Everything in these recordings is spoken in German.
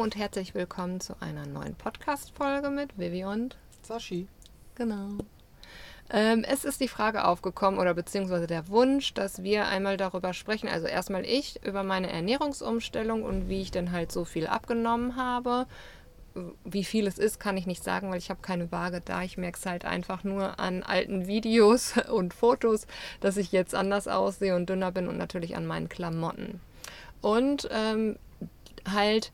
Hallo und herzlich willkommen zu einer neuen Podcast-Folge mit Vivi und Sashi. Genau. Ähm, es ist die Frage aufgekommen oder beziehungsweise der Wunsch, dass wir einmal darüber sprechen. Also erstmal ich über meine Ernährungsumstellung und wie ich denn halt so viel abgenommen habe. Wie viel es ist, kann ich nicht sagen, weil ich habe keine Waage da. Ich merke es halt einfach nur an alten Videos und Fotos, dass ich jetzt anders aussehe und dünner bin und natürlich an meinen Klamotten. Und ähm, halt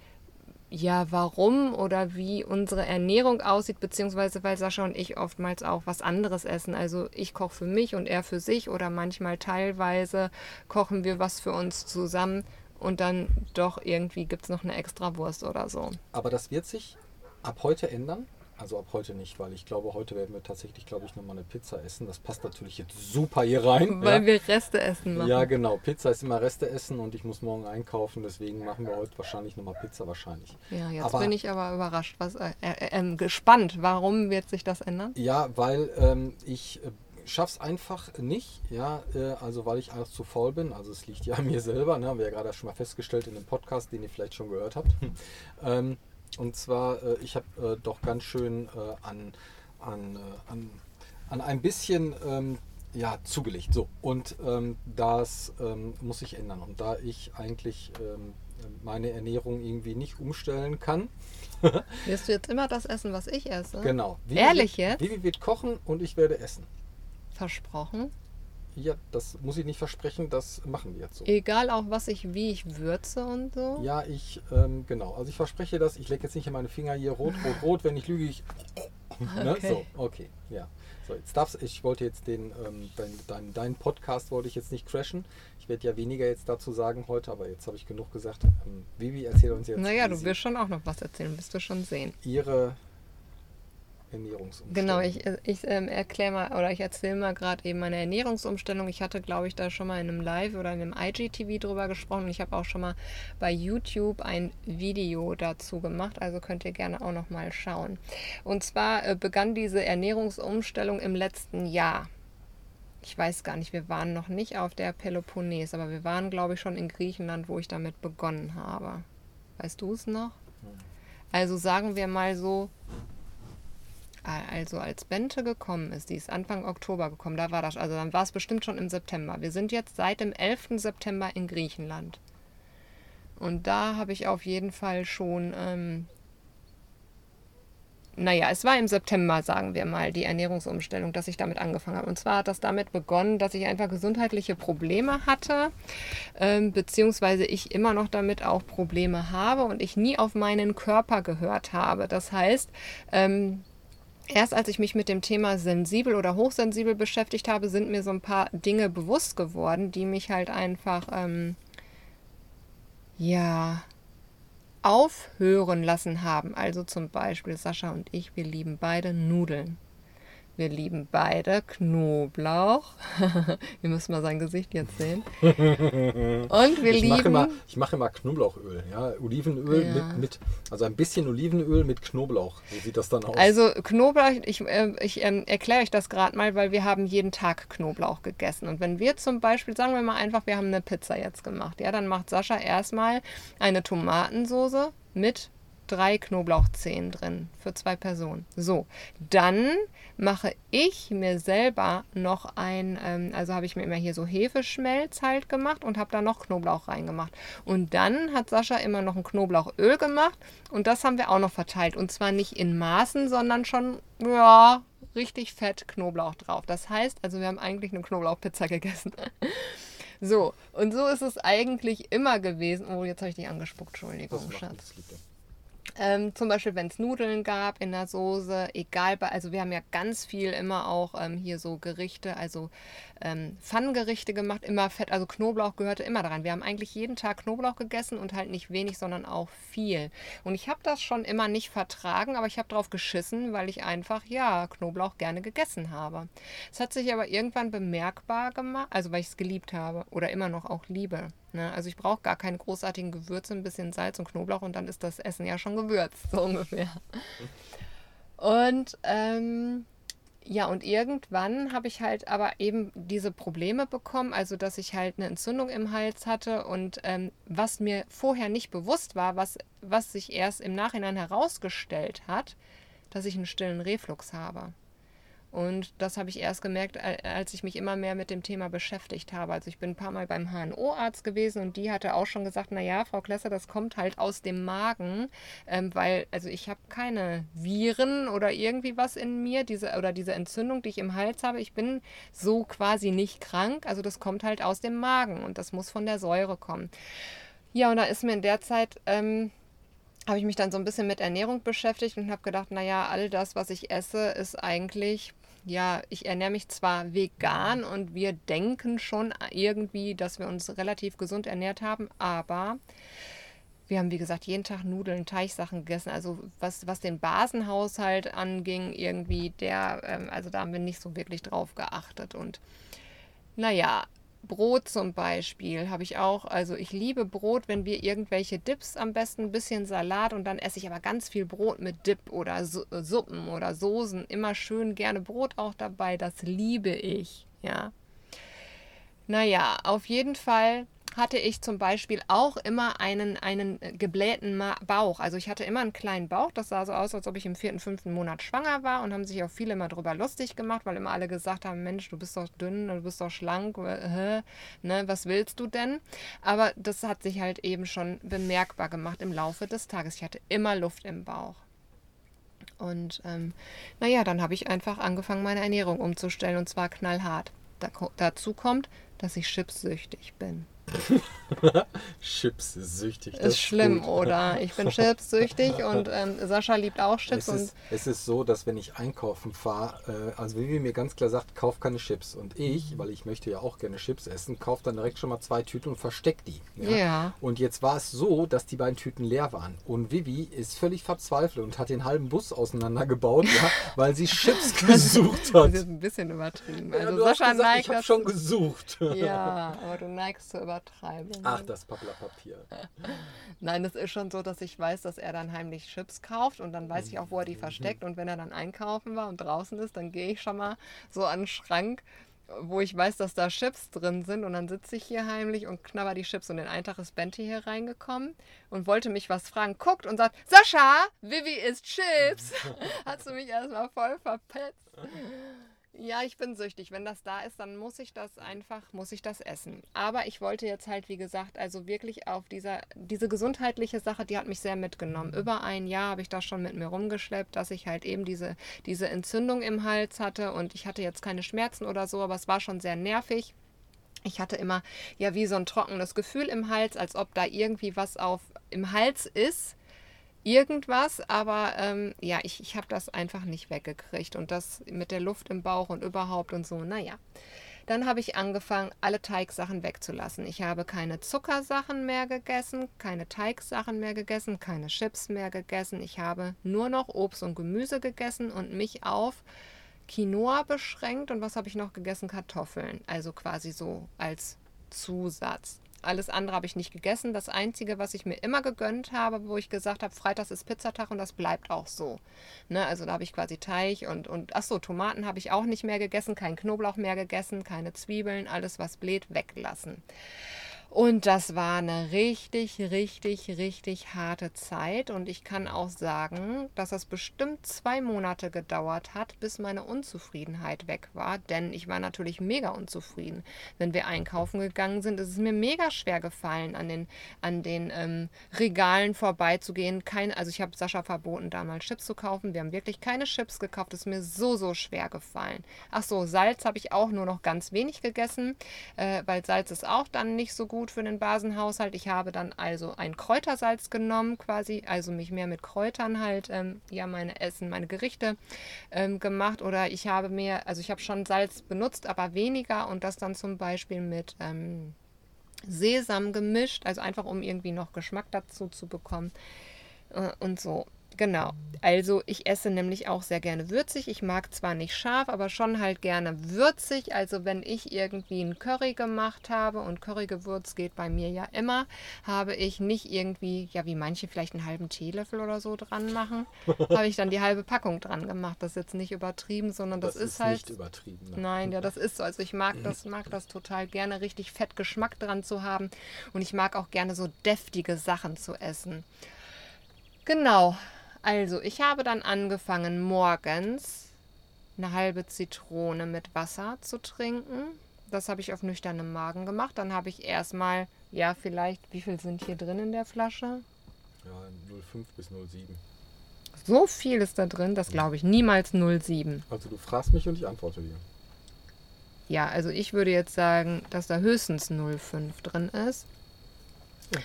ja, warum oder wie unsere Ernährung aussieht, beziehungsweise weil Sascha und ich oftmals auch was anderes essen. Also ich koche für mich und er für sich oder manchmal teilweise kochen wir was für uns zusammen und dann doch irgendwie gibt es noch eine extra Wurst oder so. Aber das wird sich ab heute ändern. Also ab heute nicht, weil ich glaube, heute werden wir tatsächlich, glaube ich, nochmal eine Pizza essen. Das passt natürlich jetzt super hier rein. Weil ja. wir Reste essen machen. Ja, genau. Pizza ist immer Reste essen und ich muss morgen einkaufen. Deswegen machen wir heute wahrscheinlich nochmal Pizza wahrscheinlich. Ja, jetzt aber, bin ich aber überrascht. Was, äh, äh, äh, gespannt. Warum wird sich das ändern? Ja, weil ähm, ich äh, schaff's einfach nicht, ja, äh, also weil ich einfach zu faul bin. Also es liegt ja an mir selber, ne? haben wir ja gerade schon mal festgestellt in dem Podcast, den ihr vielleicht schon gehört habt. ähm, und zwar, äh, ich habe äh, doch ganz schön äh, an, an, äh, an, an ein bisschen ähm, ja, zugelegt. So, und ähm, das ähm, muss sich ändern. Und da ich eigentlich ähm, meine Ernährung irgendwie nicht umstellen kann. Wirst du jetzt immer das essen, was ich esse? Genau. Vivi Ehrlich wird, jetzt? Vivi wird kochen und ich werde essen. Versprochen? Ja, das muss ich nicht versprechen, das machen wir jetzt so. Egal auch was ich, wie ich würze und so? Ja, ich, ähm, genau. Also ich verspreche das, ich lecke jetzt nicht in meine Finger hier rot, rot, rot, wenn ich lüge, ich. Ne? Okay. So, okay, ja. So, jetzt darfst ich wollte jetzt den, ähm, dein, dein, deinen Podcast wollte ich jetzt nicht crashen. Ich werde ja weniger jetzt dazu sagen heute, aber jetzt habe ich genug gesagt. Ähm, Vivi, erzähl uns jetzt. Naja, du wirst schon auch noch was erzählen, wirst du schon sehen. Ihre Ernährungsumstellung. Genau, ich, ich ähm, erkläre mal oder ich erzähle mal gerade eben meine Ernährungsumstellung. Ich hatte, glaube ich, da schon mal in einem Live oder in einem IGTV drüber gesprochen. Ich habe auch schon mal bei YouTube ein Video dazu gemacht, also könnt ihr gerne auch noch mal schauen. Und zwar äh, begann diese Ernährungsumstellung im letzten Jahr. Ich weiß gar nicht, wir waren noch nicht auf der Peloponnes, aber wir waren, glaube ich, schon in Griechenland, wo ich damit begonnen habe. Weißt du es noch? Hm. Also sagen wir mal so also als Bente gekommen ist, die ist Anfang Oktober gekommen, da war das, also dann war es bestimmt schon im September. Wir sind jetzt seit dem 11. September in Griechenland. Und da habe ich auf jeden Fall schon, ähm, naja, es war im September, sagen wir mal, die Ernährungsumstellung, dass ich damit angefangen habe. Und zwar hat das damit begonnen, dass ich einfach gesundheitliche Probleme hatte, ähm, beziehungsweise ich immer noch damit auch Probleme habe und ich nie auf meinen Körper gehört habe. Das heißt, ähm, Erst als ich mich mit dem Thema sensibel oder hochsensibel beschäftigt habe, sind mir so ein paar Dinge bewusst geworden, die mich halt einfach, ähm, ja, aufhören lassen haben. Also zum Beispiel Sascha und ich, wir lieben beide Nudeln. Wir lieben beide Knoblauch. Ihr müsst mal sein Gesicht jetzt sehen. Und wir ich lieben. Mache immer, ich mache immer Knoblauchöl. Ja? Olivenöl ja. Mit, mit, also ein bisschen Olivenöl mit Knoblauch. So sieht das dann aus. Also Knoblauch, ich, äh, ich äh, erkläre euch das gerade mal, weil wir haben jeden Tag Knoblauch gegessen. Und wenn wir zum Beispiel, sagen wir mal einfach, wir haben eine Pizza jetzt gemacht, ja, dann macht Sascha erstmal eine Tomatensoße mit drei Knoblauchzehen drin für zwei Personen. So, dann mache ich mir selber noch ein, ähm, also habe ich mir immer hier so Hefeschmelz halt gemacht und habe da noch Knoblauch reingemacht. Und dann hat Sascha immer noch ein Knoblauchöl gemacht und das haben wir auch noch verteilt. Und zwar nicht in Maßen, sondern schon, ja, richtig fett Knoblauch drauf. Das heißt, also wir haben eigentlich eine Knoblauchpizza gegessen. So, und so ist es eigentlich immer gewesen. Oh, jetzt habe ich dich angespuckt, Entschuldigung, Schatz. Ähm, zum Beispiel, wenn es Nudeln gab in der Soße, egal, bei, also wir haben ja ganz viel immer auch ähm, hier so Gerichte, also ähm, Pfannengerichte gemacht, immer Fett, also Knoblauch gehörte immer daran. Wir haben eigentlich jeden Tag Knoblauch gegessen und halt nicht wenig, sondern auch viel. Und ich habe das schon immer nicht vertragen, aber ich habe drauf geschissen, weil ich einfach, ja, Knoblauch gerne gegessen habe. Es hat sich aber irgendwann bemerkbar gemacht, also weil ich es geliebt habe oder immer noch auch liebe. Ne? Also ich brauche gar keine großartigen Gewürze, ein bisschen Salz und Knoblauch und dann ist das Essen ja schon gewürzt, so ungefähr. Und ähm, Ja, und irgendwann habe ich halt aber eben diese Probleme bekommen, also dass ich halt eine Entzündung im Hals hatte und ähm, was mir vorher nicht bewusst war, was, was sich erst im Nachhinein herausgestellt hat, dass ich einen stillen Reflux habe. Und das habe ich erst gemerkt, als ich mich immer mehr mit dem Thema beschäftigt habe. Also ich bin ein paar Mal beim HNO-Arzt gewesen und die hatte auch schon gesagt, naja, Frau Klesser, das kommt halt aus dem Magen, ähm, weil, also ich habe keine Viren oder irgendwie was in mir, diese, oder diese Entzündung, die ich im Hals habe. Ich bin so quasi nicht krank. Also das kommt halt aus dem Magen und das muss von der Säure kommen. Ja, und da ist mir in der Zeit... Ähm, habe ich mich dann so ein bisschen mit Ernährung beschäftigt und habe gedacht, naja, all das, was ich esse, ist eigentlich ja, ich ernähre mich zwar vegan und wir denken schon irgendwie, dass wir uns relativ gesund ernährt haben, aber wir haben, wie gesagt, jeden Tag Nudeln, Teichsachen gegessen. Also was, was den Basenhaushalt anging, irgendwie, der, ähm, also da haben wir nicht so wirklich drauf geachtet. Und naja, Brot zum Beispiel habe ich auch. Also ich liebe Brot, wenn wir irgendwelche Dips am besten, ein bisschen Salat und dann esse ich aber ganz viel Brot mit Dip oder äh, Suppen oder Soßen. Immer schön gerne Brot auch dabei. Das liebe ich. Ja. Naja, auf jeden Fall hatte ich zum Beispiel auch immer einen, einen äh, geblähten Bauch. Also ich hatte immer einen kleinen Bauch. Das sah so aus, als ob ich im vierten, fünften Monat schwanger war und haben sich auch viele immer darüber lustig gemacht, weil immer alle gesagt haben, Mensch, du bist doch dünn, du bist doch schlank, äh, ne, was willst du denn? Aber das hat sich halt eben schon bemerkbar gemacht im Laufe des Tages. Ich hatte immer Luft im Bauch. Und ähm, naja, dann habe ich einfach angefangen, meine Ernährung umzustellen und zwar knallhart. Da, dazu kommt, dass ich chipsüchtig bin. Chips-süchtig. Ist, ist schlimm, gut. oder? Ich bin Chips-süchtig und ähm, Sascha liebt auch Chips. Es ist, es ist so, dass wenn ich einkaufen fahre, äh, also Vivi mir ganz klar sagt, kauf keine Chips. Und ich, weil ich möchte ja auch gerne Chips essen, kaufe dann direkt schon mal zwei Tüten und versteck die. Ja? ja. Und jetzt war es so, dass die beiden Tüten leer waren. Und Vivi ist völlig verzweifelt und hat den halben Bus auseinandergebaut, ja, weil sie Chips gesucht hat. Das ist ein bisschen übertrieben. Also ja, Sascha gesagt, neigt. Ich habe schon gesucht. Ja, aber du neigst zu übertreiben. Ach, das Papier. Nein, es ist schon so, dass ich weiß, dass er dann heimlich Chips kauft und dann weiß ich auch, wo er die versteckt. Und wenn er dann einkaufen war und draußen ist, dann gehe ich schon mal so an den Schrank, wo ich weiß, dass da Chips drin sind. Und dann sitze ich hier heimlich und knabber die Chips. Und den einen Tag ist Bente hier reingekommen und wollte mich was fragen, guckt und sagt, Sascha, Vivi isst Chips. Hast du mich erstmal voll verpetzt. Ja, ich bin süchtig. Wenn das da ist, dann muss ich das einfach, muss ich das essen. Aber ich wollte jetzt halt, wie gesagt, also wirklich auf dieser, diese gesundheitliche Sache, die hat mich sehr mitgenommen. Über ein Jahr habe ich das schon mit mir rumgeschleppt, dass ich halt eben diese, diese Entzündung im Hals hatte und ich hatte jetzt keine Schmerzen oder so, aber es war schon sehr nervig. Ich hatte immer ja wie so ein trockenes Gefühl im Hals, als ob da irgendwie was auf im Hals ist irgendwas, aber ähm, ja, ich, ich habe das einfach nicht weggekriegt. Und das mit der Luft im Bauch und überhaupt und so, naja. Dann habe ich angefangen, alle Teigsachen wegzulassen. Ich habe keine Zuckersachen mehr gegessen, keine Teigsachen mehr gegessen, keine Chips mehr gegessen. Ich habe nur noch Obst und Gemüse gegessen und mich auf Quinoa beschränkt. Und was habe ich noch gegessen? Kartoffeln. Also quasi so als Zusatz. Alles andere habe ich nicht gegessen. Das Einzige, was ich mir immer gegönnt habe, wo ich gesagt habe, Freitags ist Pizzatag und das bleibt auch so. Ne? Also da habe ich quasi Teig und, und ach so, Tomaten habe ich auch nicht mehr gegessen, kein Knoblauch mehr gegessen, keine Zwiebeln, alles was bläht, weglassen. Und das war eine richtig, richtig, richtig harte Zeit. Und ich kann auch sagen, dass es bestimmt zwei Monate gedauert hat, bis meine Unzufriedenheit weg war. Denn ich war natürlich mega unzufrieden. Wenn wir einkaufen gegangen sind, ist es mir mega schwer gefallen, an den, an den ähm, Regalen vorbeizugehen. Kein, also ich habe Sascha verboten, damals Chips zu kaufen. Wir haben wirklich keine Chips gekauft. Das ist mir so, so schwer gefallen. Ach so, Salz habe ich auch nur noch ganz wenig gegessen, äh, weil Salz ist auch dann nicht so gut gut für den Basenhaushalt. Ich habe dann also ein Kräutersalz genommen, quasi, also mich mehr mit Kräutern halt, ähm, ja, meine Essen, meine Gerichte ähm, gemacht. Oder ich habe mehr, also ich habe schon Salz benutzt, aber weniger und das dann zum Beispiel mit ähm, Sesam gemischt, also einfach um irgendwie noch Geschmack dazu zu bekommen. Äh, und so Genau. Also ich esse nämlich auch sehr gerne würzig. Ich mag zwar nicht scharf, aber schon halt gerne würzig. Also wenn ich irgendwie einen Curry gemacht habe und Currygewürz geht bei mir ja immer, habe ich nicht irgendwie, ja wie manche vielleicht einen halben Teelöffel oder so dran machen, habe ich dann die halbe Packung dran gemacht. Das ist jetzt nicht übertrieben, sondern das, Das ist, ist halt... nicht übertrieben, ne? Nein, ja, das ist so. Also ich mag das, mag das total gerne, richtig fett Geschmack dran zu haben. Und ich mag auch gerne so deftige Sachen zu essen. Genau. Also, ich habe dann angefangen, morgens eine halbe Zitrone mit Wasser zu trinken. Das habe ich auf nüchternem Magen gemacht. Dann habe ich erstmal, ja, vielleicht, wie viel sind hier drin in der Flasche? Ja, 05 bis 07. So viel ist da drin, das glaube ich niemals 07. Also du fragst mich und ich antworte dir. Ja, also ich würde jetzt sagen, dass da höchstens 05 drin ist. Ja.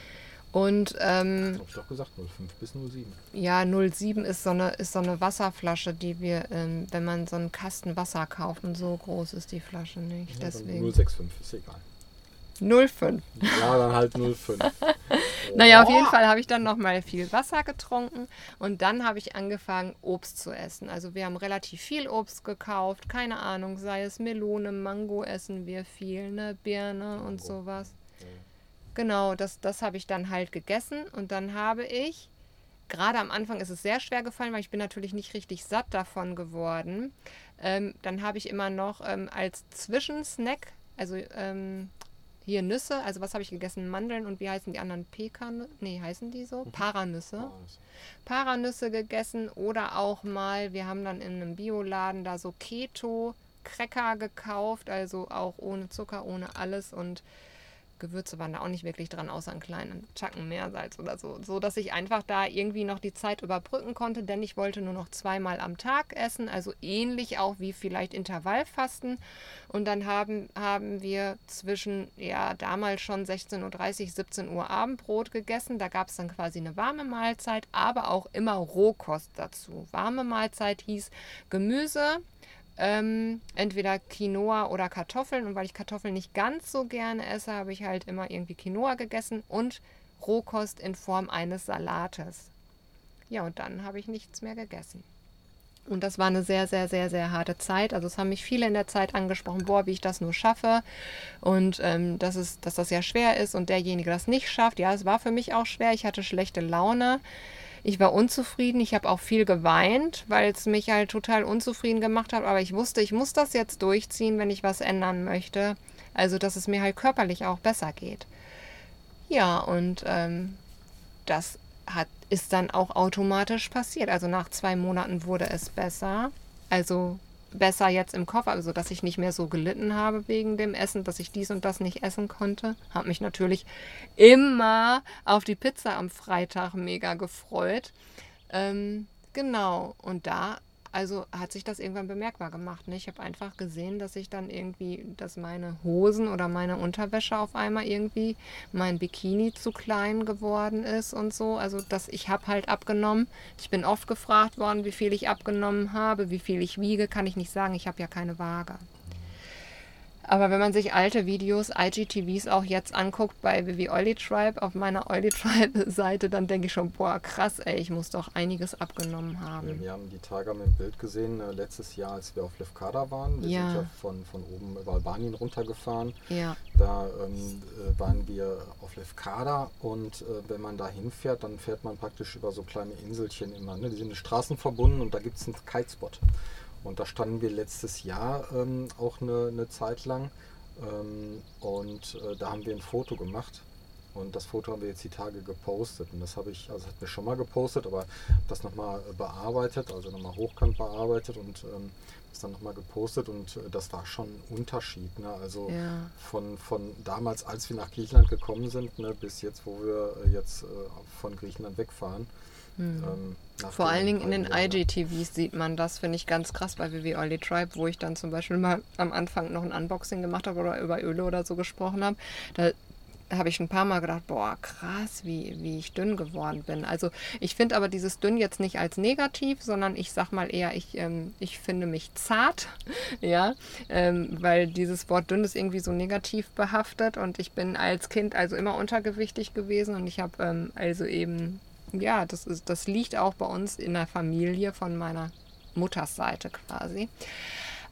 Und ähm, Hab ich doch gesagt, 05 bis 07. ja, 07 ist so eine, ist so eine Wasserflasche, die wir, ähm, wenn man so einen Kasten Wasser kauft, und so groß ist die Flasche nicht. Ja, Deswegen 065, ist egal. 05. Ja, dann halt 05. Naja, auf jeden Fall habe ich dann nochmal viel Wasser getrunken und dann habe ich angefangen, Obst zu essen. Also wir haben relativ viel Obst gekauft, keine Ahnung, sei es Melone, Mango essen wir viel, ne, Birne und sowas. Ja. Genau, das, das habe ich dann halt gegessen und dann habe ich, gerade am Anfang ist es sehr schwer gefallen, weil ich bin natürlich nicht richtig satt davon geworden. Ähm, dann habe ich immer noch ähm, als Zwischensnack, also ähm, hier Nüsse, also was habe ich gegessen? Mandeln und wie heißen die anderen? Pekan? Nee, heißen die so? Paranüsse. Ah, das- Paranüsse gegessen oder auch mal, wir haben dann in einem Bioladen da so Keto-Cracker gekauft, also auch ohne Zucker, ohne alles und Gewürze waren da auch nicht wirklich dran, außer einen kleinen Tacken Meersalz oder so. So dass ich einfach da irgendwie noch die Zeit überbrücken konnte, denn ich wollte nur noch zweimal am Tag essen, also ähnlich auch wie vielleicht Intervallfasten. Und dann haben, haben wir zwischen, ja, damals schon 16.30 Uhr, 17 Uhr Abendbrot gegessen. Da gab es dann quasi eine warme Mahlzeit, aber auch immer Rohkost dazu. Warme Mahlzeit hieß Gemüse, ähm, entweder Quinoa oder Kartoffeln. Und weil ich Kartoffeln nicht ganz so gerne esse, habe ich halt immer irgendwie Quinoa gegessen und Rohkost in Form eines Salates. Ja, und dann habe ich nichts mehr gegessen. Und das war eine sehr, sehr, sehr, sehr harte Zeit. Also es haben mich viele in der Zeit angesprochen, boah, wie ich das nur schaffe. Und ähm, dass, es, dass das ja schwer ist und derjenige das nicht schafft. Ja, es war für mich auch schwer. Ich hatte schlechte Laune. Ich war unzufrieden. Ich habe auch viel geweint, weil es mich halt total unzufrieden gemacht hat. Aber ich wusste, ich muss das jetzt durchziehen, wenn ich was ändern möchte. Also, dass es mir halt körperlich auch besser geht. Ja, und ähm, das hat, ist dann auch automatisch passiert. Also nach zwei Monaten wurde es besser. Also besser jetzt im Kopf, also dass ich nicht mehr so gelitten habe wegen dem Essen, dass ich dies und das nicht essen konnte. Habe mich natürlich immer auf die Pizza am Freitag mega gefreut. Ähm, genau, und da also hat sich das irgendwann bemerkbar gemacht. Ne? Ich habe einfach gesehen, dass ich dann irgendwie, dass meine Hosen oder meine Unterwäsche auf einmal irgendwie, mein Bikini zu klein geworden ist und so. Also dass ich habe halt abgenommen. Ich bin oft gefragt worden, wie viel ich abgenommen habe, wie viel ich wiege, kann ich nicht sagen. Ich habe ja keine Waage. Aber wenn man sich alte Videos, IGTVs auch jetzt anguckt bei Vivi Oily Tribe auf meiner Oily Tribe Seite, dann denke ich schon, boah, krass, ey, ich muss doch einiges abgenommen Ja, haben. wir haben die Tage am Bild gesehen, äh, letztes Jahr, als wir auf Lefkada waren. Wir Ja. sind ja von, von oben über Albanien runtergefahren. Ja, Da ähm, äh, waren wir auf Lefkada und äh, wenn man da hinfährt, dann fährt man praktisch über so kleine Inselchen immer. Ne? Die sind in Straßen verbunden und da gibt es einen Kitespot. Und da standen wir letztes Jahr ähm, auch eine, eine Zeit lang ähm, und äh, da haben wir ein Foto gemacht. Und das Foto haben wir jetzt die Tage gepostet. Und das habe ich, also hat mir schon mal gepostet, aber das nochmal bearbeitet, also nochmal hochkant bearbeitet und ähm, das dann nochmal gepostet. Und äh, das war schon ein Unterschied. Ne? Also ja. von, von damals, als wir nach Griechenland gekommen sind, ne, bis jetzt, wo wir äh, jetzt äh, von Griechenland wegfahren. Hm. Ähm, Vor allen Dingen in den? IGTVs sieht man das, finde ich ganz krass bei Vivi Oily Tribe, wo ich dann zum Beispiel mal am Anfang noch ein Unboxing gemacht habe oder über Öle oder so gesprochen habe. Da habe ich ein paar Mal gedacht, boah, krass, wie, wie ich dünn geworden bin. Also ich finde aber dieses dünn jetzt nicht als negativ, sondern ich sag mal eher, ich, ähm, ich finde mich zart, ja, ähm, weil dieses Wort dünn ist irgendwie so negativ behaftet und ich bin als Kind also immer untergewichtig gewesen und ich habe ähm, also eben ja, das, ist, das liegt auch bei uns in der Familie von meiner Mutters Seite quasi.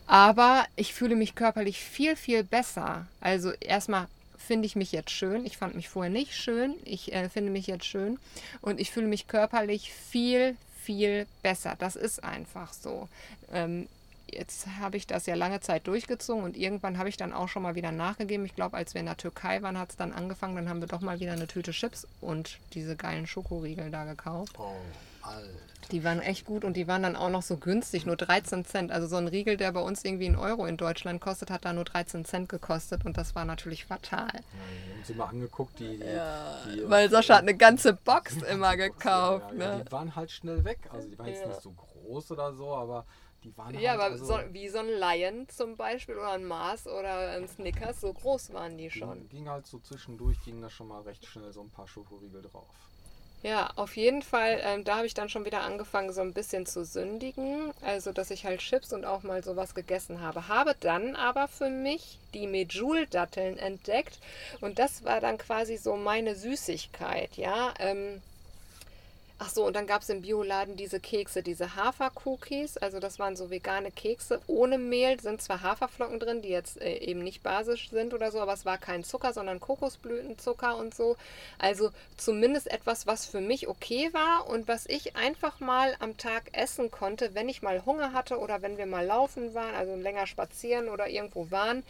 Aber ich fühle mich körperlich viel, viel besser. Also erstmal finde ich mich jetzt schön. Ich fand mich vorher nicht schön. Ich äh, finde mich jetzt schön. Und ich fühle mich körperlich viel, viel besser. Das ist einfach so. Ähm, jetzt habe ich das ja lange Zeit durchgezogen und irgendwann habe ich dann auch schon mal wieder nachgegeben. Ich glaube, als wir in der Türkei waren, hat es dann angefangen. Dann haben wir doch mal wieder eine Tüte Chips und diese geilen Schokoriegel da gekauft. Oh, Alter. Die waren echt gut und die waren dann auch noch so günstig, nur 13 Cent. Also so ein Riegel, der bei uns irgendwie einen Euro in Deutschland kostet, hat da nur 13 Cent gekostet und das war natürlich fatal. Ja, wir haben sie mal angeguckt, die, die, Ja, die weil Sascha hat eine ganze Box immer gekauft. Ja, ja, Ne? die waren halt schnell weg. Also die waren jetzt Ja. nicht so groß oder so, aber die waren Ja, halt aber also, so, wie so ein Lion zum Beispiel oder ein Mars oder ein Snickers, so groß waren die schon. ging, ging halt so zwischendurch, ging da schon mal recht schnell so ein paar Schokoriegel drauf. Ja, auf jeden Fall, ähm, da habe ich dann schon wieder angefangen, so ein bisschen zu sündigen. Also, dass ich halt Chips und auch mal sowas gegessen habe. Habe dann aber für mich die Medjool-Datteln entdeckt. Und das war dann quasi so meine Süßigkeit, ja. Ähm, Ach so, und dann gab es im Bioladen diese Kekse, diese Hafer-Cookies. Also das waren so vegane Kekse ohne Mehl. Sind zwar Haferflocken drin, die jetzt äh, eben nicht basisch sind oder so, aber es war kein Zucker, sondern Kokosblütenzucker und so. Also zumindest etwas, was für mich okay war und was ich einfach mal am Tag essen konnte, wenn ich mal Hunger hatte oder wenn wir mal laufen waren, also länger spazieren oder irgendwo waren.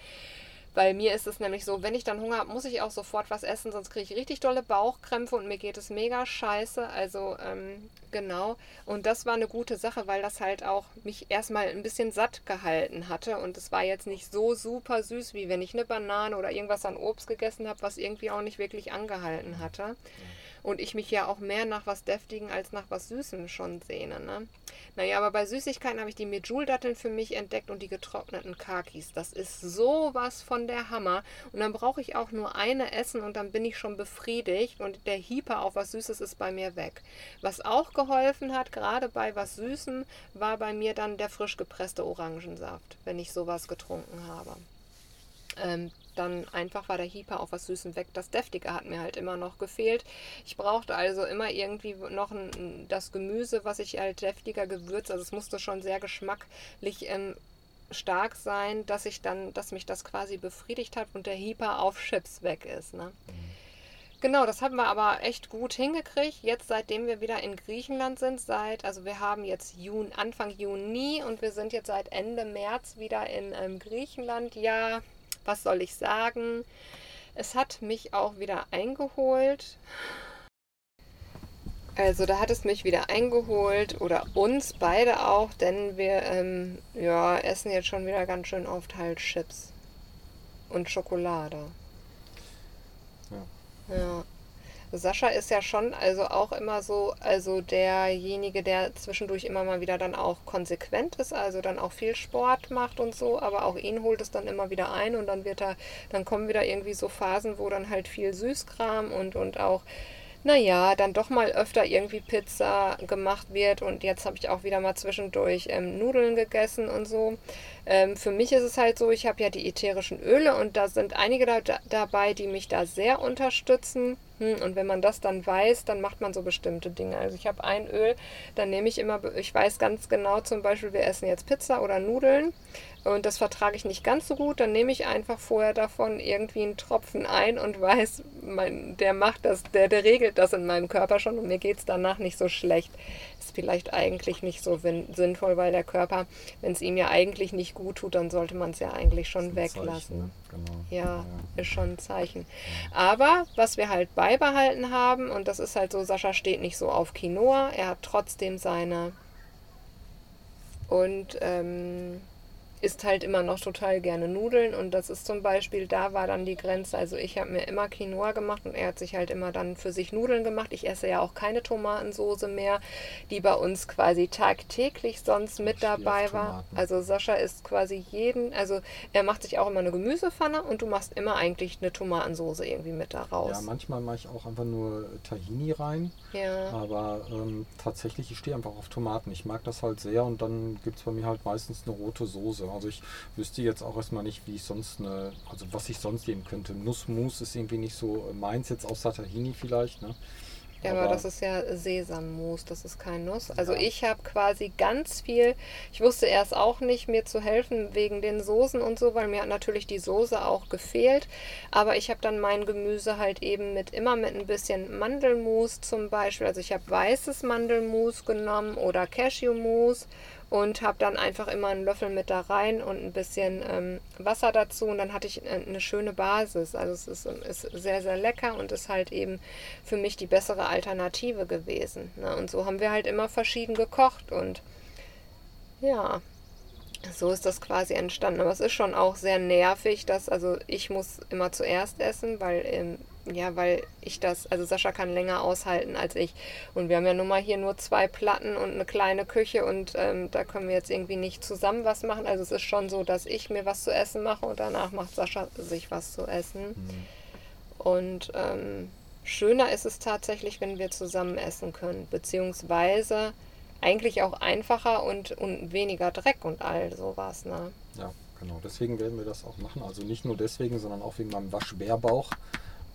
Weil mir ist es nämlich so, wenn ich dann Hunger habe, muss ich auch sofort was essen, sonst kriege ich richtig dolle Bauchkrämpfe und mir geht es mega scheiße. Also ähm, genau. Und das war eine gute Sache, weil das halt auch mich erstmal ein bisschen satt gehalten hatte. Und es war jetzt nicht so super süß, wie wenn ich eine Banane oder irgendwas an Obst gegessen habe, was irgendwie auch nicht wirklich angehalten hatte. Und ich mich ja auch mehr nach was Deftigen als nach was Süßem schon sehne. Ne? Naja, aber bei Süßigkeiten habe ich die Medjool-Datteln für mich entdeckt und die getrockneten Kakis. Das ist sowas von der Hammer. Und dann brauche ich auch nur eine essen und dann bin ich schon befriedigt und der Hieper auf was Süßes ist bei mir weg. Was auch geholfen hat, gerade bei was Süßem, war bei mir dann der frisch gepresste Orangensaft, wenn ich sowas getrunken habe. Ähm, dann einfach war der Hieper auf was Süßem weg. Das Deftige hat mir halt immer noch gefehlt. Ich brauchte also immer irgendwie noch ein, das Gemüse, was ich halt deftiger gewürzt. Also es musste schon sehr geschmacklich ähm, stark sein, dass ich dann, dass mich das quasi befriedigt hat und der Hieper auf Chips weg ist. Ne? Genau, das haben wir aber echt gut hingekriegt. Jetzt, seitdem wir wieder in Griechenland sind, seit, also wir haben jetzt Juni, Anfang Juni und wir sind jetzt seit Ende März wieder in ähm, Griechenland. Ja, was soll ich sagen? Es hat mich auch wieder eingeholt. Also da hat es mich wieder eingeholt oder uns beide auch, denn wir ähm, ja, essen jetzt schon wieder ganz schön oft halt Chips und Schokolade. Ja. Ja. Sascha ist ja schon also auch immer so, also derjenige, der zwischendurch immer mal wieder dann auch konsequent ist, also dann auch viel Sport macht und so, aber auch ihn holt es dann immer wieder ein und dann wird er, dann kommen wieder irgendwie so Phasen, wo dann halt viel Süßkram und, und auch, naja, dann doch mal öfter irgendwie Pizza gemacht wird und jetzt habe ich auch wieder mal zwischendurch ähm, Nudeln gegessen und so. Ähm, für mich ist es halt so, ich habe ja die ätherischen Öle und da sind einige da, da, dabei, die mich da sehr unterstützen. Hm, und wenn man das dann weiß, dann macht man so bestimmte Dinge. Also ich habe ein Öl, dann nehme ich immer, ich weiß ganz genau zum Beispiel, wir essen jetzt Pizza oder Nudeln und das vertrage ich nicht ganz so gut, dann nehme ich einfach vorher davon irgendwie einen Tropfen ein und weiß, mein, der macht das, der, der regelt das in meinem Körper schon und mir geht es danach nicht so schlecht. Ist vielleicht eigentlich nicht so sinnvoll, weil der Körper, wenn es ihm ja eigentlich nicht gut tut, dann sollte man es ja eigentlich schon weglassen. Zeichen, ne? Genau. Ja, ist schon ein Zeichen. Aber was wir halt beibehalten haben, und das ist halt so, Sascha steht nicht so auf Quinoa, er hat trotzdem seine und ähm, isst halt immer noch total gerne Nudeln und das ist zum Beispiel, da war dann die Grenze, also ich habe mir immer Quinoa gemacht und er hat sich halt immer dann für sich Nudeln gemacht. Ich esse ja auch keine Tomatensoße mehr, die bei uns quasi tagtäglich sonst mit dabei war. Also Sascha isst quasi jeden, also er macht sich auch immer eine Gemüsepfanne und du machst immer eigentlich eine Tomatensoße irgendwie mit da raus. Ja, manchmal mache ich auch einfach nur Tahini rein, Ja. aber ähm, tatsächlich, ich stehe einfach auf Tomaten. Ich mag das halt sehr und dann gibt es bei mir halt meistens eine rote Soße. Also ich wüsste jetzt auch erstmal nicht, wie ich sonst eine, also was ich sonst nehmen könnte. Nussmus ist irgendwie nicht so äh, meins, jetzt außer Tahini vielleicht, ne? Ja, aber, aber das ist ja Sesammus, das ist kein Nuss. Also ja. ich habe quasi ganz viel, ich wusste erst auch nicht, mir zu helfen wegen den Soßen und so, weil mir hat natürlich die Soße auch gefehlt. Aber ich habe dann mein Gemüse halt eben mit immer mit ein bisschen Mandelmus zum Beispiel. Also ich habe weißes Mandelmus genommen oder Cashewmus und habe dann einfach immer einen Löffel mit da rein und ein bisschen ähm, Wasser dazu und dann hatte ich äh, eine schöne Basis. Also es ist, ist, sehr, sehr lecker und ist halt eben für mich die bessere Alternative gewesen. Ne? Und so haben wir halt immer verschieden gekocht und ja, so ist das quasi entstanden. Aber es ist schon auch sehr nervig, dass, also ich muss immer zuerst essen, weil ähm, ja, weil ich das, also Sascha kann länger aushalten als ich. Und wir haben ja nun mal hier nur zwei Platten und eine kleine Küche und ähm, da können wir jetzt irgendwie nicht zusammen was machen. Also es ist schon so, dass ich mir was zu essen mache und danach macht Sascha sich was zu essen. Mhm. Und ähm, schöner ist es tatsächlich, wenn wir zusammen essen können, beziehungsweise eigentlich auch einfacher und, und weniger Dreck und all sowas. Ne? Ja, genau. Deswegen werden wir das auch machen. Also nicht nur deswegen, sondern auch wegen meinem Waschbärbauch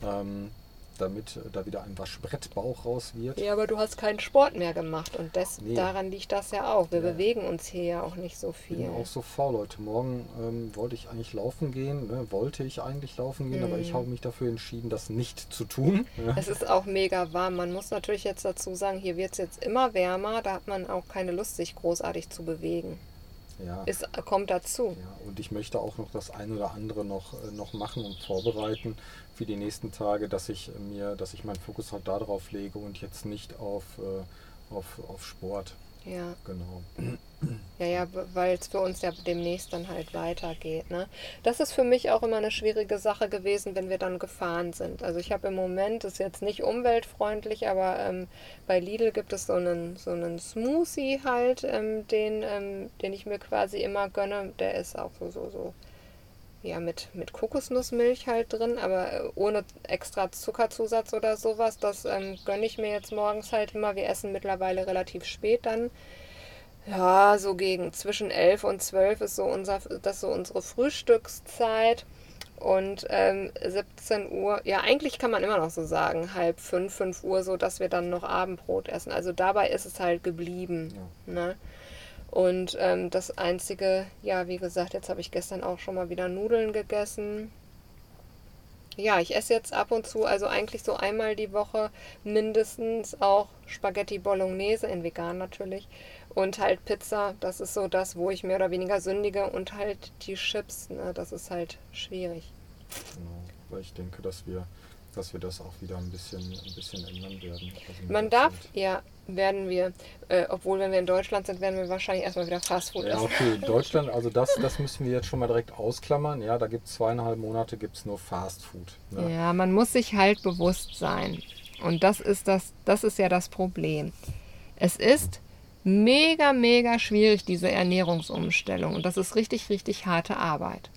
ähm, damit da wieder ein Waschbrettbauch raus wird. Ja, aber du hast keinen Sport mehr gemacht und das, nee. daran liegt das ja auch. Wir ja. bewegen uns hier ja auch nicht so viel. Ich bin auch so faul, Leute. Morgen ähm, wollte ich eigentlich laufen gehen, ne? wollte ich eigentlich laufen gehen, mhm. aber ich mhm. habe mich dafür entschieden, das nicht zu tun. Es ist auch mega warm. Man muss natürlich jetzt dazu sagen, hier wird es jetzt immer wärmer, da hat man auch keine Lust, sich großartig zu bewegen. Ja. Es kommt dazu. Ja, und ich möchte auch noch das ein oder andere noch, äh, noch machen und vorbereiten für die nächsten Tage, dass ich mir, dass ich meinen Fokus halt darauf lege und jetzt nicht auf, äh, auf, auf Sport. Ja. Genau. Ja, ja, weil es für uns ja demnächst dann halt weitergeht. Ne? Das ist für mich auch immer eine schwierige Sache gewesen, wenn wir dann gefahren sind. Also ich habe im Moment, ist jetzt nicht umweltfreundlich, aber ähm, bei Lidl gibt es so einen, so einen Smoothie halt, ähm, den, ähm, den ich mir quasi immer gönne. Der ist auch so, so, so ja, mit, mit Kokosnussmilch halt drin, aber äh, ohne extra Zuckerzusatz oder sowas. Das ähm, gönne ich mir jetzt morgens halt immer. Wir essen mittlerweile relativ spät dann. Ja, so gegen zwischen 11 und 12 ist so unser, das so unsere Frühstückszeit. Und ähm, 17 Uhr, ja, eigentlich kann man immer noch so sagen, halb fünf, fünf Uhr, so dass wir dann noch Abendbrot essen. Also dabei ist es halt geblieben. Ja. Ne? Und ähm, das Einzige, ja, wie gesagt, jetzt habe ich gestern auch schon mal wieder Nudeln gegessen. Ja, ich esse jetzt ab und zu, also eigentlich so einmal die Woche mindestens auch Spaghetti Bolognese, in vegan natürlich. Und halt Pizza, das ist so das, wo ich mehr oder weniger sündige. Und halt die Chips, ne, das ist halt schwierig. Genau, weil ich denke, dass wir dass wir das auch wieder ein bisschen, ein bisschen ändern werden. Also Man darf, ja, werden wir, äh, obwohl wenn wir in Deutschland sind, werden wir wahrscheinlich erstmal wieder Fastfood essen. Ja, okay, Deutschland, also das, das müssen wir jetzt schon mal direkt ausklammern. Ja, da gibt es zweieinhalb Monate gibt's nur Fastfood. Ne? Ja, man muss sich halt bewusst sein. Und das ist das, das ist ja das Problem. Es ist mega, mega schwierig, diese Ernährungsumstellung. Und das ist richtig, richtig harte Arbeit.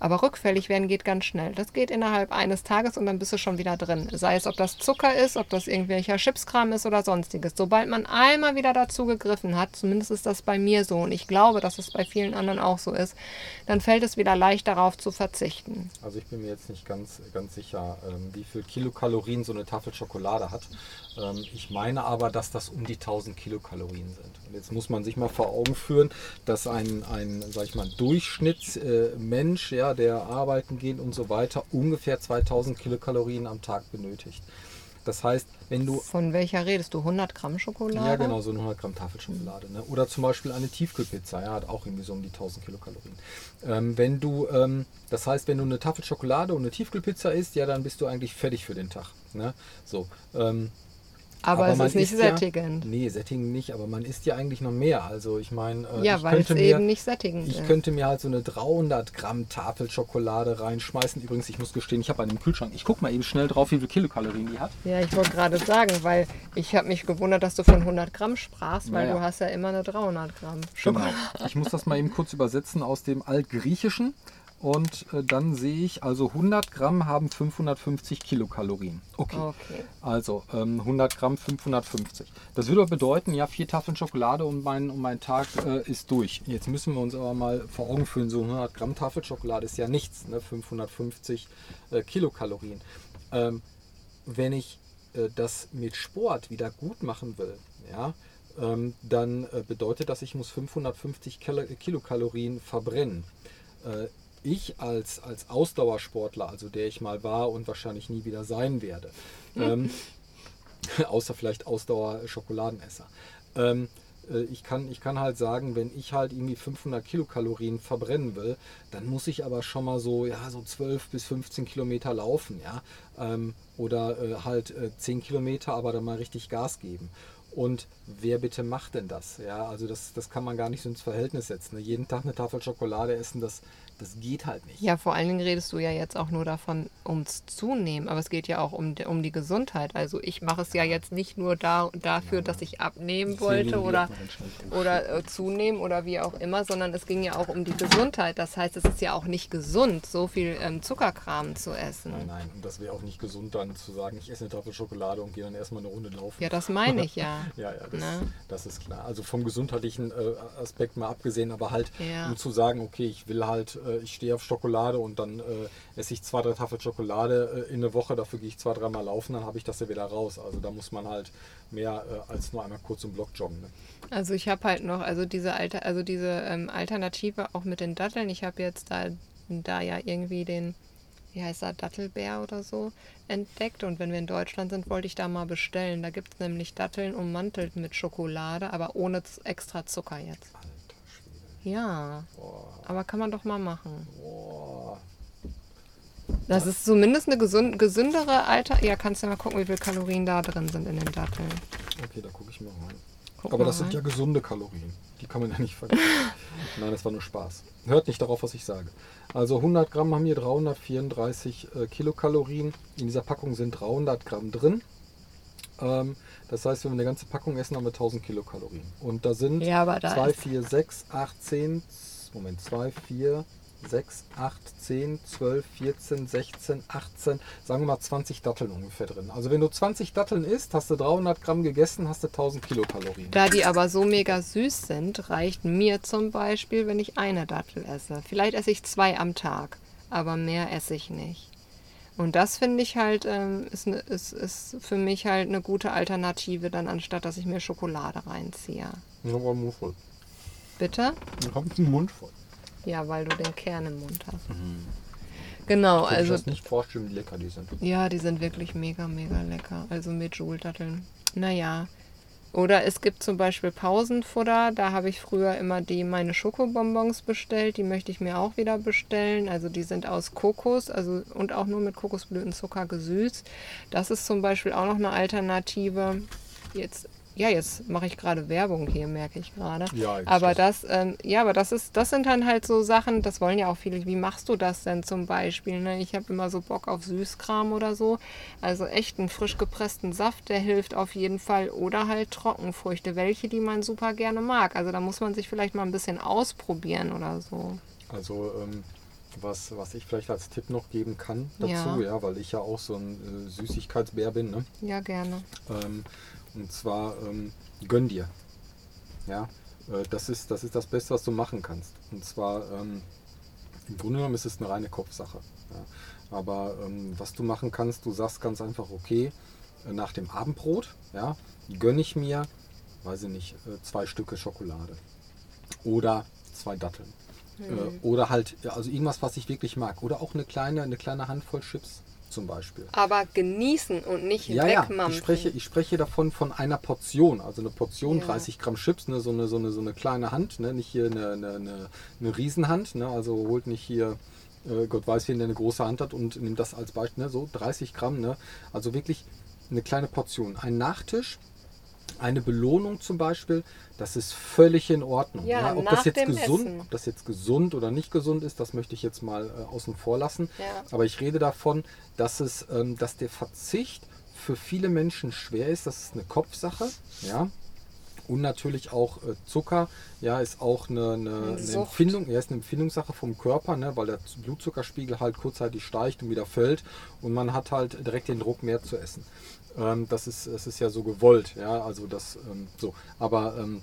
Aber rückfällig werden geht ganz schnell. Das geht innerhalb eines Tages und dann bist du schon wieder drin. Sei es, ob das Zucker ist, ob das irgendwelcher Chipskram ist oder sonstiges. Sobald man einmal wieder dazu gegriffen hat, zumindest ist das bei mir so und ich glaube, dass es bei vielen anderen auch so ist, dann fällt es wieder leicht darauf zu verzichten. Also ich bin mir jetzt nicht ganz, ganz sicher, ähm, wie viel Kilokalorien so eine Tafel Schokolade hat. Ähm, ich meine aber, dass das um die 1000 Kilokalorien sind. Und jetzt muss man sich mal vor Augen führen, dass ein, ein sag ich mal, Durchschnittsmensch, ja, der arbeiten geht und so weiter, ungefähr 2000 Kilokalorien am Tag benötigt. Das heißt, wenn du. Von welcher redest du? 100 Gramm Schokolade? Ja, genau, so eine 100 Gramm Tafelschokolade. Ne? Oder zum Beispiel eine Tiefkühlpizza, ja, hat auch irgendwie so um die 1000 Kilokalorien. Ähm, wenn du, ähm, das heißt, wenn du eine Tafel Schokolade und eine Tiefkühlpizza isst, ja, dann bist du eigentlich fertig für den Tag. Ne? So. Ähm, aber, aber es ist nicht sättigend. Ja, nee, sättigend nicht, aber man isst ja eigentlich noch mehr. Also ich meine, äh, ja, weil es eben nicht sättigend Ich ist. könnte mir halt so eine 300 Gramm Tafel Schokolade reinschmeißen. Übrigens, ich muss gestehen, ich habe einen im Kühlschrank. Ich gucke mal eben schnell drauf, wie viele Kilokalorien die hat. Ja, ich wollte gerade sagen, weil ich habe mich gewundert, dass du von 100 Gramm sprachst, weil naja. du hast ja immer eine 300 Gramm Schokolade. Genau. Ich muss das mal eben kurz übersetzen aus dem Altgriechischen. Und äh, dann sehe ich, also 100 Gramm haben 550 Kilokalorien. Okay. okay. Also ähm, 100 Gramm 550. Das würde bedeuten, ja, vier Tafeln Schokolade und mein, und mein Tag äh, ist durch. Jetzt müssen wir uns aber mal vor Augen führen, so 100 Gramm Tafel Schokolade ist ja nichts, ne? 550 äh, Kilokalorien. Ähm, wenn ich äh, das mit Sport wieder gut machen will, ja, ähm, dann äh, bedeutet das, ich muss 550 Kil Kilokalorien verbrennen. Ich als, als Ausdauersportler, also der ich mal war und wahrscheinlich nie wieder sein werde, ähm, außer vielleicht Ausdauer-Schokoladenesser, ähm, äh, ich kann, ich kann halt sagen, wenn ich halt irgendwie 500 Kilokalorien verbrennen will, dann muss ich aber schon mal so, ja, so 12 bis 15 Kilometer laufen, ja, ähm, oder äh, halt äh, 10 Kilometer, aber dann mal richtig Gas geben. Und wer bitte macht denn das? Ja, also das, das kann man gar nicht so ins Verhältnis setzen. Ne? Jeden Tag eine Tafel Schokolade essen, das, das geht halt nicht. Ja, vor allen Dingen redest du ja jetzt auch nur davon, ums Zunehmen, aber es geht ja auch um, um die Gesundheit. Also ich mache es ja jetzt nicht nur da, dafür, ja, dass ich abnehmen wollte oder, oder äh, zunehmen oder wie auch immer, sondern es ging ja auch um die Gesundheit. Das heißt, es ist ja auch nicht gesund, so viel ähm, Zuckerkram zu essen. Nein, nein, und das wäre auch nicht gesund, dann zu sagen, ich esse eine Tafel Schokolade und gehe dann erstmal eine Runde laufen. Ja, das meine ich ja. ja, ja, das, das, ist klar. Also vom gesundheitlichen äh, Aspekt mal abgesehen, aber halt, ja. um zu sagen, okay, ich will halt äh, ich stehe auf Schokolade und dann äh, esse ich zwei, drei Tafel Schokolade äh, in der Woche, dafür gehe ich zwei, dreimal laufen, dann habe ich das ja wieder raus. Also da muss man halt mehr äh, als nur einmal kurz im Block joggen. Ne? Also ich habe halt noch, also diese alte, also diese ähm, Alternative auch mit den Datteln. Ich habe jetzt da, da ja irgendwie den, wie heißt er, Dattelbär oder so entdeckt. Und wenn wir in Deutschland sind, wollte ich da mal bestellen. Da gibt es nämlich Datteln ummantelt mit Schokolade, aber ohne extra Zucker jetzt. Ja. Boah. Aber kann man doch mal machen. Boah. Das ist zumindest eine gesund, gesündere Alter. Ja, kannst du ja mal gucken, wie viele Kalorien da drin sind in den Datteln. Okay, da gucke ich mal rein. Guck Aber das rein. sind ja gesunde Kalorien. Die kann man ja nicht vergessen. Nein, das war nur Spaß. Hört nicht darauf, was ich sage. Also 100 Gramm haben hier 334 äh, Kilokalorien. In dieser Packung sind 300 Gramm drin. Ähm, das heißt, wenn wir eine ganze Packung essen, haben wir 1000 Kilokalorien. Und da sind ja, 2, 4, 6, 8, 10, Moment, 2, 4, 6, 8, 10, 12, 14, 16, 18, sagen wir mal 20 Datteln ungefähr drin. Also wenn du 20 Datteln isst, hast du 300 Gramm gegessen, hast du 1000 Kilokalorien. Da die aber so mega süß sind, reicht mir zum Beispiel, wenn ich eine Dattel esse. Vielleicht esse ich zwei am Tag, aber mehr esse ich nicht. Und das finde ich halt, ähm, ist, ne, ist, ist für mich halt eine gute Alternative, dann anstatt dass ich mir Schokolade reinziehe. Ich habe einen Mund voll. Bitte? Ich habe einen Mund voll. Ja, weil du den Kern im Mund hast. Mhm. Genau, ich also. Ich nicht vorstellen, wie lecker die sind. Ja, die sind wirklich mega, mega lecker. Also mit Joule-Datteln. Naja, oder es gibt zum Beispiel Pausenfutter. Da habe ich früher immer die meine Schokobonbons bestellt. Die möchte ich mir auch wieder bestellen. Also die sind aus Kokos also, und auch nur mit Kokosblütenzucker gesüßt. Das ist zum Beispiel auch noch eine Alternative. Jetzt ja, jetzt mache ich gerade Werbung hier, merke ich gerade. Ja, aber das, ähm, ja, aber das ist, das sind dann halt so Sachen, das wollen ja auch viele. Wie machst du das denn zum Beispiel? Ne? Ich habe immer so Bock auf Süßkram oder so. Also echt einen frisch gepressten Saft, der hilft auf jeden Fall. Oder halt Trockenfrüchte, welche, die man super gerne mag. Also da muss man sich vielleicht mal ein bisschen ausprobieren oder so. Also ähm, was, was ich vielleicht als Tipp noch geben kann dazu, ja, ja weil ich ja auch so ein äh, Süßigkeitsbär bin. Ne? Ja, gerne. Ähm, und zwar ähm, gönn dir. Ja, äh, das, ist, das ist das Beste, was du machen kannst. Und zwar ähm, im Grunde genommen ist es eine reine Kopfsache. Ja. Aber ähm, was du machen kannst, du sagst ganz einfach, okay, äh, nach dem Abendbrot, ja, gönne ich mir, weiß ich nicht, äh, zwei Stücke Schokolade. Oder zwei Datteln. Mhm. Oder halt, also irgendwas, was ich wirklich mag. Oder auch eine kleine, eine kleine Handvoll Chips zum Beispiel. Aber genießen und nicht ja, wegmampfen. Ja, ich spreche, ich spreche davon von einer Portion. Also eine Portion, ja. 30 Gramm Chips, ne, so, eine, so, eine, so eine kleine Hand, ne, nicht hier eine, eine, eine, eine Riesenhand. Ne, also holt nicht hier, äh, Gott weiß, wen der eine große Hand hat und nimmt das als Beispiel. Ne, so 30 Gramm. Ne, also wirklich eine kleine Portion. Ein Nachtisch, eine Belohnung zum Beispiel, das ist völlig in Ordnung. Ja, ja ob das jetzt gesund, Essen. ob das jetzt gesund oder nicht gesund ist, das möchte ich jetzt mal äh, außen vor lassen. Ja. Aber ich rede davon, dass es, ähm, dass der Verzicht für viele Menschen schwer ist. Das ist eine Kopfsache, ja. Und natürlich auch äh, Zucker, ja, ist auch eine, eine, eine Empfindung, ja, ist eine Empfindungssache vom Körper, ne, weil der Blutzuckerspiegel halt kurzzeitig steigt und wieder fällt und man hat halt direkt den Druck mehr zu essen. Ähm, das, ist, das ist ja so gewollt, ja, also das ähm, so. Aber ähm,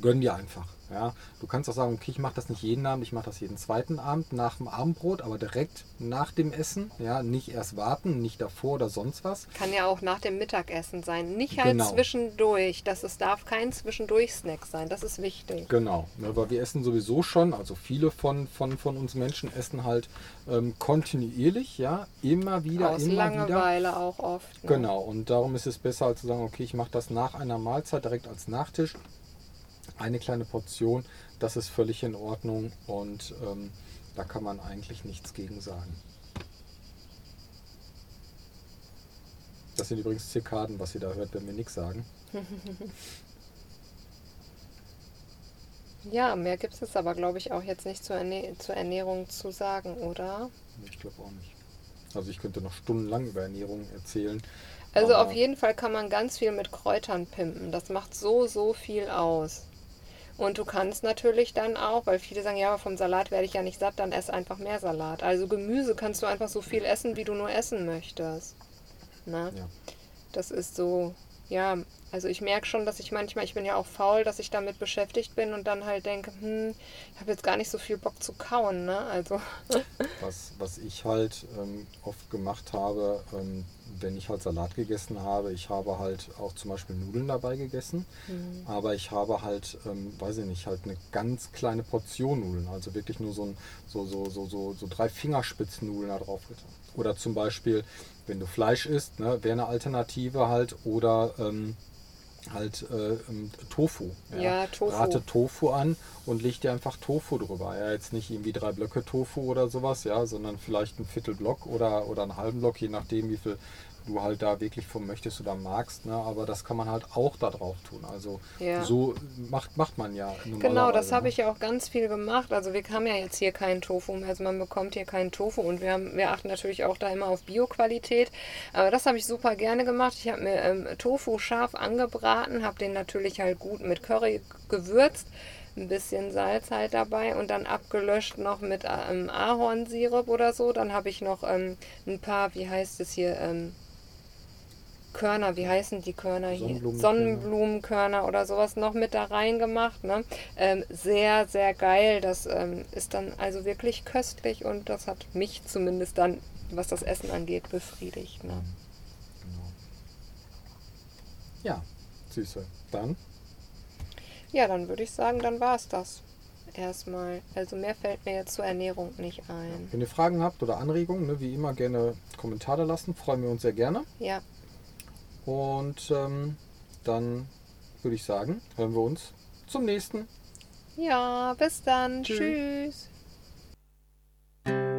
gönn dir einfach. Ja, du kannst auch sagen, okay, ich mache das nicht jeden Abend, ich mache das jeden zweiten Abend nach dem Abendbrot, aber direkt nach dem Essen. Ja, nicht erst warten, nicht davor oder sonst was. Kann ja auch nach dem Mittagessen sein. Nicht halt Genau. zwischendurch. Das es darf kein Zwischendurch-Snack sein. Das ist wichtig. Genau, ne, weil wir essen sowieso schon, also viele von, von, von uns Menschen essen halt ähm, kontinuierlich, ja, immer wieder, Aus immer wieder. Langeweile auch oft. Ne? Genau, und darum ist es besser, als zu sagen, okay, ich mache das nach einer Mahlzeit direkt als Nachtisch. Eine kleine Portion, das ist völlig in Ordnung und ähm, da kann man eigentlich nichts gegen sagen. Das sind übrigens Zikaden, was ihr da hört, wenn wir nichts sagen. Ja, mehr gibt es aber, glaube ich, auch jetzt nicht zur, Erne zur Ernährung zu sagen, oder? Ich glaube auch nicht. Also ich könnte noch stundenlang über Ernährung erzählen. Also auf jeden Fall kann man ganz viel mit Kräutern pimpen. Das macht so, so viel aus. Und du kannst natürlich dann auch, weil viele sagen, ja, aber vom Salat werde ich ja nicht satt, dann ess einfach mehr Salat. Also Gemüse kannst du einfach so viel essen, wie du nur essen möchtest. Ne? Ja. Das ist so, ja, also ich merke schon, dass ich manchmal, ich bin ja auch faul, dass ich damit beschäftigt bin und dann halt denke, hm, ich habe jetzt gar nicht so viel Bock zu kauen, ne? Also, Was, was ich halt ähm, oft gemacht habe, ähm, wenn ich halt Salat gegessen habe, ich habe halt auch zum Beispiel Nudeln dabei gegessen, aber ich habe halt, ähm, weiß ich nicht, halt eine ganz kleine Portion Nudeln, also wirklich nur so, ein, so, so, so, so, so drei Fingerspitzennudeln da drauf getan. Oder zum Beispiel, wenn du Fleisch isst, ne, wäre eine Alternative halt, oder ähm, halt äh, ähm, Tofu. Ja, Tofu. Rate Tofu an und leg dir einfach Tofu drüber. Ja, jetzt nicht irgendwie drei Blöcke Tofu oder sowas, ja, sondern vielleicht ein Viertelblock oder, oder einen halben Block, je nachdem, wie viel du halt da wirklich von möchtest oder magst. Ne? Aber das kann man halt auch da drauf tun. Also Ja. so macht, macht man ja Genau, das normalerweise, habe ne? ich ja auch ganz viel gemacht. Also wir haben ja jetzt hier keinen Tofu mehr. Also man bekommt hier keinen Tofu und wir, haben, wir achten natürlich auch da immer auf Bioqualität. Aber das habe ich super gerne gemacht. Ich habe mir ähm, Tofu scharf angebraten, habe den natürlich halt gut mit Curry gewürzt. Ein bisschen Salz halt dabei und dann abgelöscht noch mit ähm, Ahornsirup oder so. Dann habe ich noch ähm, ein paar, wie heißt es hier, ähm, Körner, wie heißen die Körner hier? Sonnenblumenkörner. Oder sowas noch mit da reingemacht. Ne? Ähm, sehr, sehr geil. Das ähm, ist dann also wirklich köstlich und das hat mich zumindest dann, was das Essen angeht, befriedigt. Ne? Genau. Ja, Süße. Dann Ja, dann würde ich sagen, dann war es das erstmal. Also mehr fällt mir jetzt zur Ernährung nicht ein. Wenn ihr Fragen habt oder Anregungen, ne, wie immer gerne Kommentare lassen, freuen wir uns sehr gerne. Ja, und ähm, dann würde ich sagen, hören wir uns zum nächsten. Ja, bis dann. Tschüss. Tschüss.